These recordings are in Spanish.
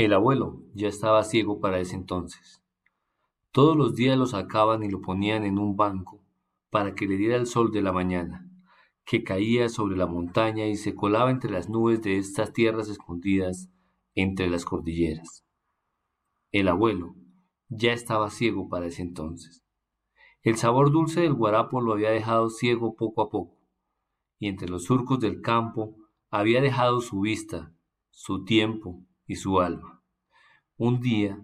El abuelo ya estaba ciego para ese entonces. Todos los días lo sacaban y lo ponían en un banco para que le diera el sol de la mañana, que caía sobre la montaña y se colaba entre las nubes de estas tierras escondidas entre las cordilleras. El abuelo ya estaba ciego para ese entonces. El sabor dulce del guarapo lo había dejado ciego poco a poco, y entre los surcos del campo había dejado su vista, su tiempo y su alma. Un día,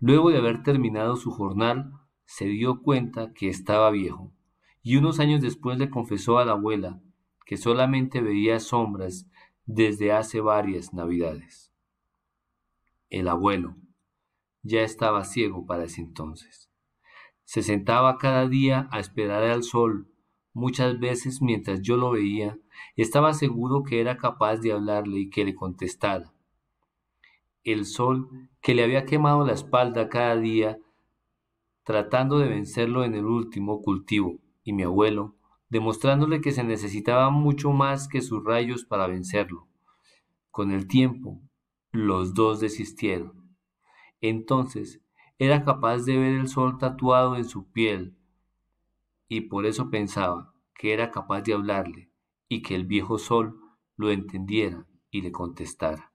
luego de haber terminado su jornal, se dio cuenta que estaba viejo, y unos años después le confesó a la abuela que solamente veía sombras desde hace varias navidades. El abuelo ya estaba ciego para ese entonces. Se sentaba cada día a esperar al sol. Muchas veces mientras yo lo veía, estaba seguro que era capaz de hablarle y que le contestara. El sol que le había quemado la espalda cada día, tratando de vencerlo en el último cultivo, y mi abuelo, demostrándole que se necesitaba mucho más que sus rayos para vencerlo. Con el tiempo, los dos desistieron. Entonces era capaz de ver el sol tatuado en su piel, y por eso pensaba que era capaz de hablarle y que el viejo sol lo entendiera y le contestara.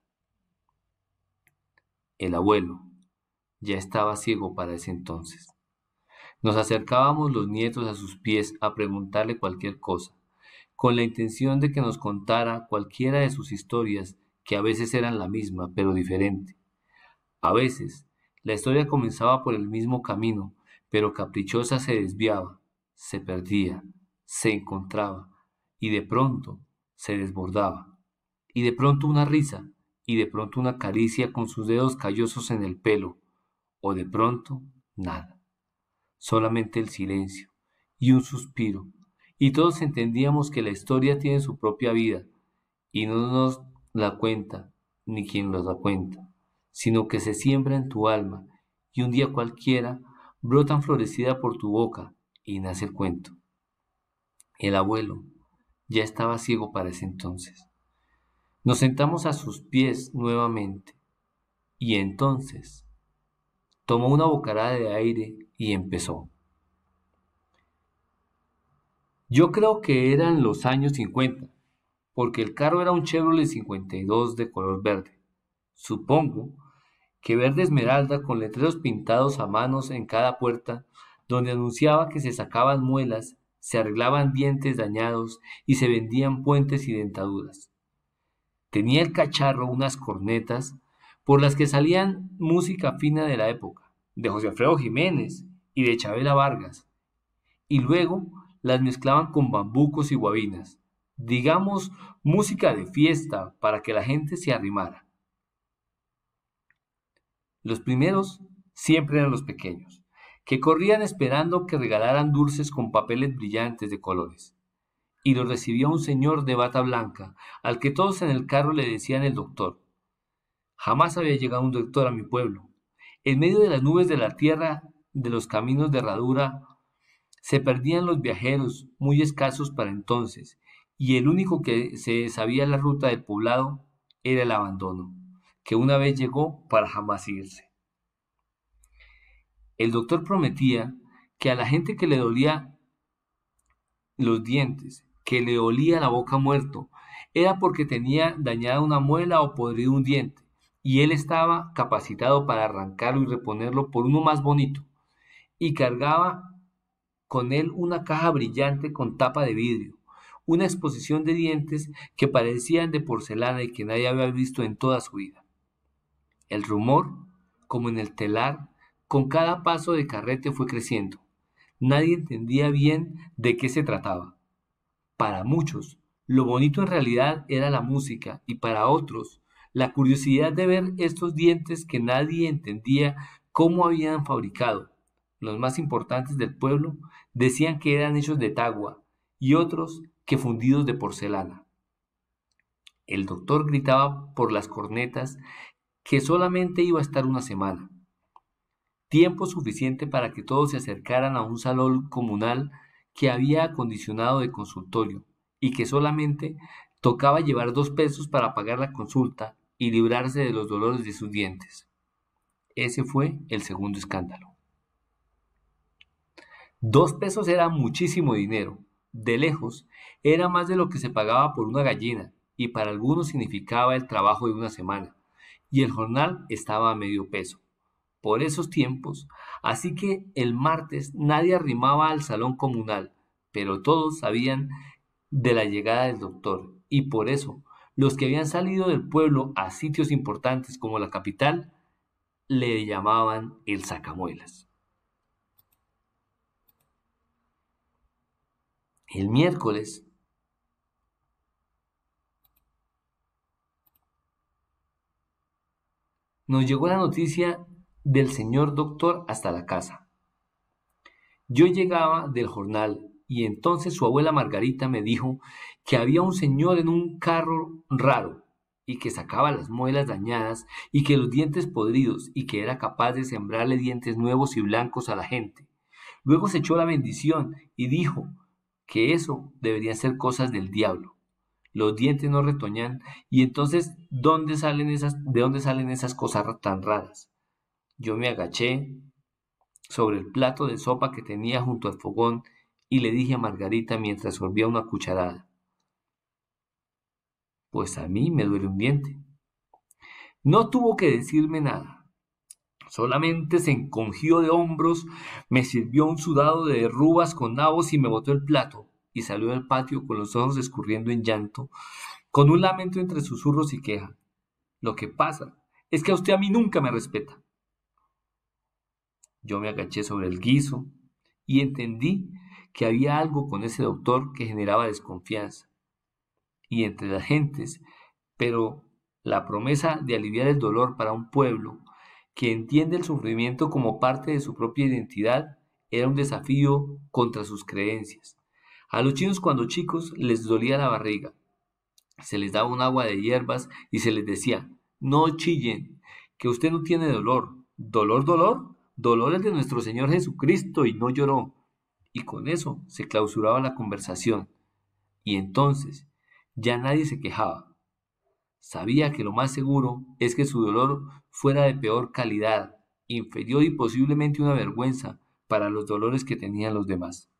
El abuelo ya estaba ciego para ese entonces. Nos acercábamos los nietos a sus pies a preguntarle cualquier cosa, con la intención de que nos contara cualquiera de sus historias que a veces eran la misma, pero diferente. A veces, la historia comenzaba por el mismo camino, pero caprichosa se desviaba, se perdía, se encontraba, y de pronto se desbordaba, y de pronto una risa, y de pronto una caricia con sus dedos callosos en el pelo, o de pronto nada, solamente el silencio y un suspiro, y todos entendíamos que la historia tiene su propia vida, y no nos la cuenta ni quien nos la cuenta, sino que se siembra en tu alma, y un día cualquiera brotan florecida por tu boca, y nace el cuento. El abuelo ya estaba ciego para ese entonces. Nos sentamos a sus pies nuevamente, y entonces tomó una bocarada de aire y empezó. Yo creo que eran los años 50, porque el carro era un Chevrolet 52 de color verde. Supongo que verde esmeralda con letreros pintados a manos en cada puerta, donde anunciaba que se sacaban muelas, se arreglaban dientes dañados y se vendían puentes y dentaduras. Tenía el cacharro unas cornetas por las que salían música fina de la época, de José Alfredo Jiménez y de Chabela Vargas, y luego las mezclaban con bambucos y guabinas, digamos música de fiesta para que la gente se arrimara. Los primeros siempre eran los pequeños, que corrían esperando que regalaran dulces con papeles brillantes de colores. Y los recibía un señor de bata blanca, al que todos en el carro le decían el doctor. Jamás había llegado un doctor a mi pueblo. En medio de las nubes de la tierra, de los caminos de herradura, se perdían los viajeros, muy escasos para entonces, y el único que se sabía la ruta del poblado era el abandono que una vez llegó para jamás irse. El doctor prometía que a la gente que le dolía los dientes, que le olía la boca muerto, era porque tenía dañada una muela o podrido un diente, y él estaba capacitado para arrancarlo y reponerlo por uno más bonito, y cargaba con él una caja brillante con tapa de vidrio, una exposición de dientes que parecían de porcelana y que nadie había visto en toda su vida. El rumor, como en el telar, con cada paso de carrete fue creciendo. Nadie entendía bien de qué se trataba. Para muchos, lo bonito en realidad era la música y para otros, la curiosidad de ver estos dientes que nadie entendía cómo habían fabricado. Los más importantes del pueblo decían que eran hechos de tagua y otros que fundidos de porcelana. El doctor gritaba por las cornetas que solamente iba a estar una semana. Tiempo suficiente para que todos se acercaran a un salón comunal que había acondicionado de consultorio y que solamente tocaba llevar dos pesos para pagar la consulta y librarse de los dolores de sus dientes. Ese fue el segundo escándalo. Dos pesos era muchísimo dinero. De lejos, era más de lo que se pagaba por una gallina, y para algunos significaba el trabajo de una semana, y el jornal estaba a medio peso. Por esos tiempos, así que el martes nadie arrimaba al salón comunal, pero todos sabían de la llegada del doctor, y por eso los que habían salido del pueblo a sitios importantes como la capital le llamaban el sacamuelas. El miércoles nos llegó la noticia del señor doctor hasta la casa. Yo llegaba del jornal y entonces su abuela Margarita me dijo que había un señor en un carro raro y que sacaba las muelas dañadas y que los dientes podridos y que era capaz de sembrarle dientes nuevos y blancos a la gente. Luego se echó la bendición y dijo que eso deberían ser cosas del diablo. Los dientes no retoñan y entonces ¿dónde salen esas, ¿de dónde salen esas cosas tan raras? Yo me agaché sobre el plato de sopa que tenía junto al fogón y le dije a Margarita mientras sorbía una cucharada. Pues a mí me duele un diente. No tuvo que decirme nada. Solamente se encogió de hombros, me sirvió un sudado de rubas con nabos y me botó el plato, y salió del patio con los ojos escurriendo en llanto, con un lamento entre susurros y queja. Lo que pasa es que a usted a mí nunca me respeta. Yo me agaché sobre el guiso y entendí que había algo con ese doctor que generaba desconfianza y entre las gentes, pero la promesa de aliviar el dolor para un pueblo que entiende el sufrimiento como parte de su propia identidad era un desafío contra sus creencias. A los chinos cuando chicos les dolía la barriga. Se les daba un agua de hierbas y se les decía, no chillen, que usted no tiene dolor. ¿Dolor, dolor? Dolor es de nuestro Señor Jesucristo y no lloró. Y con eso se clausuraba la conversación. Y entonces ya nadie se quejaba. Sabía que lo más seguro es que su dolor fuera de peor calidad, inferior y posiblemente una vergüenza para los dolores que tenían los demás.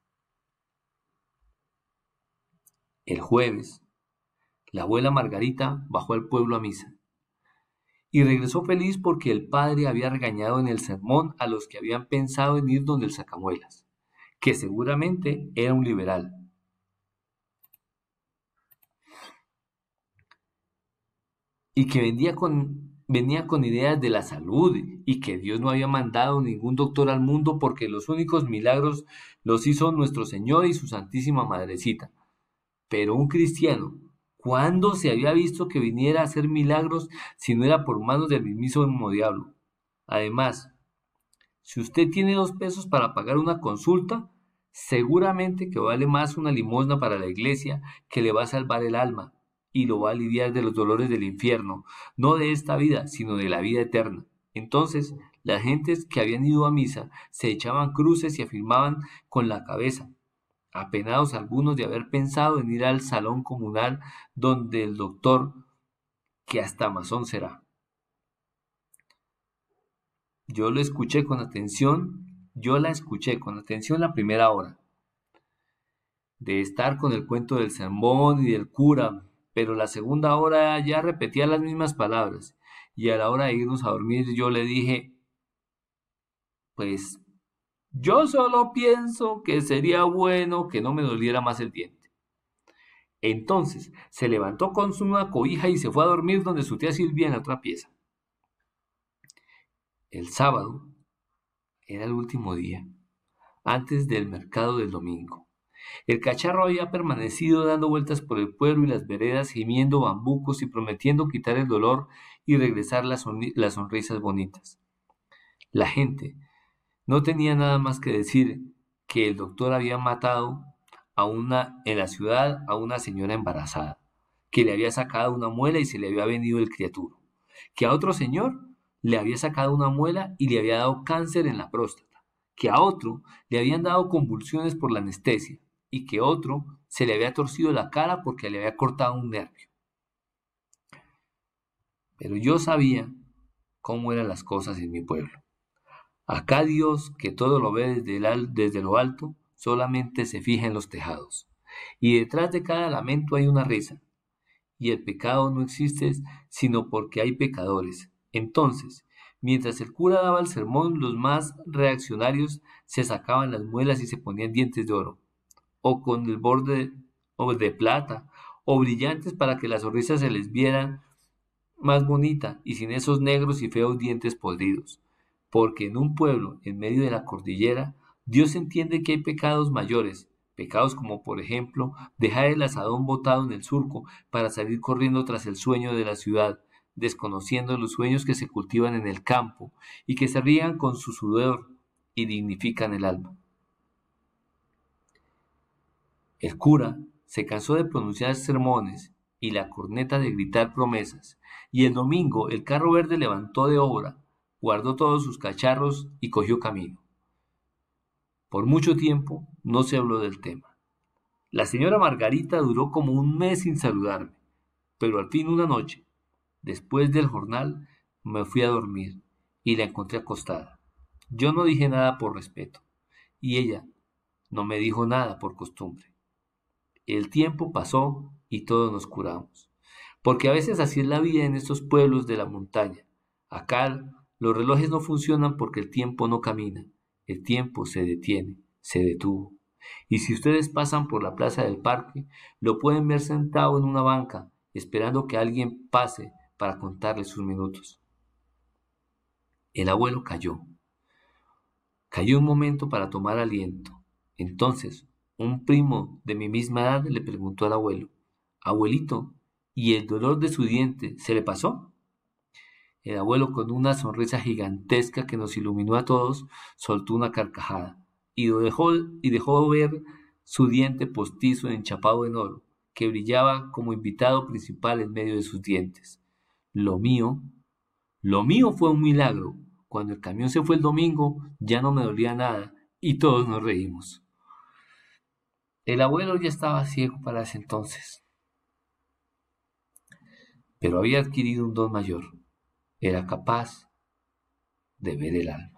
El jueves, la abuela Margarita bajó al pueblo a misa y regresó feliz porque el padre había regañado en el sermón a los que habían pensado en ir donde el sacamuelas, que seguramente era un liberal y que venía con, venía con ideas de la salud y que Dios no había mandado ningún doctor al mundo porque los únicos milagros los hizo nuestro Señor y su Santísima Madrecita. Pero un cristiano, ¿cuándo se había visto que viniera a hacer milagros si no era por manos del mismo diablo? Además, si usted tiene dos pesos para pagar una consulta, seguramente que vale más una limosna para la iglesia que le va a salvar el alma y lo va a aliviar de los dolores del infierno, no de esta vida, sino de la vida eterna. Entonces, las gentes que habían ido a misa se echaban cruces y afirmaban con la cabeza, apenados algunos de haber pensado en ir al salón comunal donde el doctor, que hasta masón será. Yo lo escuché con atención, yo la escuché con atención la primera hora. De estar con el cuento del sermón y del cura, pero la segunda hora ya repetía las mismas palabras, y a la hora de irnos a dormir yo le dije, pues yo solo pienso que sería bueno que no me doliera más el diente. Entonces se levantó con su nueva cobija y se fue a dormir donde su tía Silvia en la otra pieza. El sábado era el último día, antes del mercado del domingo. El cacharro había permanecido dando vueltas por el pueblo y las veredas, gimiendo bambucos y prometiendo quitar el dolor y regresar las, sonrisas bonitas. La gente no tenía nada más que decir que el doctor había matado a una en la ciudad a una señora embarazada, que le había sacado una muela y se le había venido el criaturo, que a otro señor le había sacado una muela y le había dado cáncer en la próstata, que a otro le habían dado convulsiones por la anestesia, y que otro se le había torcido la cara porque le había cortado un nervio. Pero yo sabía cómo eran las cosas en mi pueblo. Acá Dios, que todo lo ve desde, lo alto, solamente se fija en los tejados. Y detrás de cada lamento hay una risa. Y el pecado no existe sino porque hay pecadores. Entonces, mientras el cura daba el sermón, los más reaccionarios se sacaban las muelas y se ponían dientes de oro, o con el borde de plata, o brillantes para que la sonrisa se les viera más bonita y sin esos negros y feos dientes podridos. Porque en un pueblo, en medio de la cordillera, Dios entiende que hay pecados mayores, pecados como por ejemplo dejar el asadón botado en el surco para salir corriendo tras el sueño de la ciudad, desconociendo los sueños que se cultivan en el campo y que se rían con su sudor y dignifican el alma. El cura se cansó de pronunciar sermones y la corneta de gritar promesas, y el domingo el carro verde levantó de obra, guardó todos sus cacharros y cogió camino. Por mucho tiempo no se habló del tema. La señora Margarita duró como un mes sin saludarme, pero al fin una noche, después del jornal, me fui a dormir y la encontré acostada. Yo no dije nada por respeto, y ella no me dijo nada por costumbre. El tiempo pasó y todos nos curamos. Porque a veces así es la vida en estos pueblos de la montaña. Acá los relojes no funcionan porque el tiempo no camina. El tiempo se detiene, se detuvo. Y si ustedes pasan por la plaza del parque, lo pueden ver sentado en una banca, esperando que alguien pase para contarle sus minutos. El abuelo cayó. Cayó un momento para tomar aliento. Entonces, un primo de mi misma edad le preguntó al abuelo, Abuelito, ¿y el dolor de su diente se le pasó? El abuelo, con una sonrisa gigantesca que nos iluminó a todos, soltó una carcajada y dejó, ver su diente postizo enchapado en oro, que brillaba como invitado principal en medio de sus dientes. Lo mío, lo mío fue un milagro. Cuando el camión se fue el domingo, ya no me dolía nada y todos nos reímos. El abuelo ya estaba ciego para ese entonces, pero había adquirido un don mayor era capaz de ver el alma.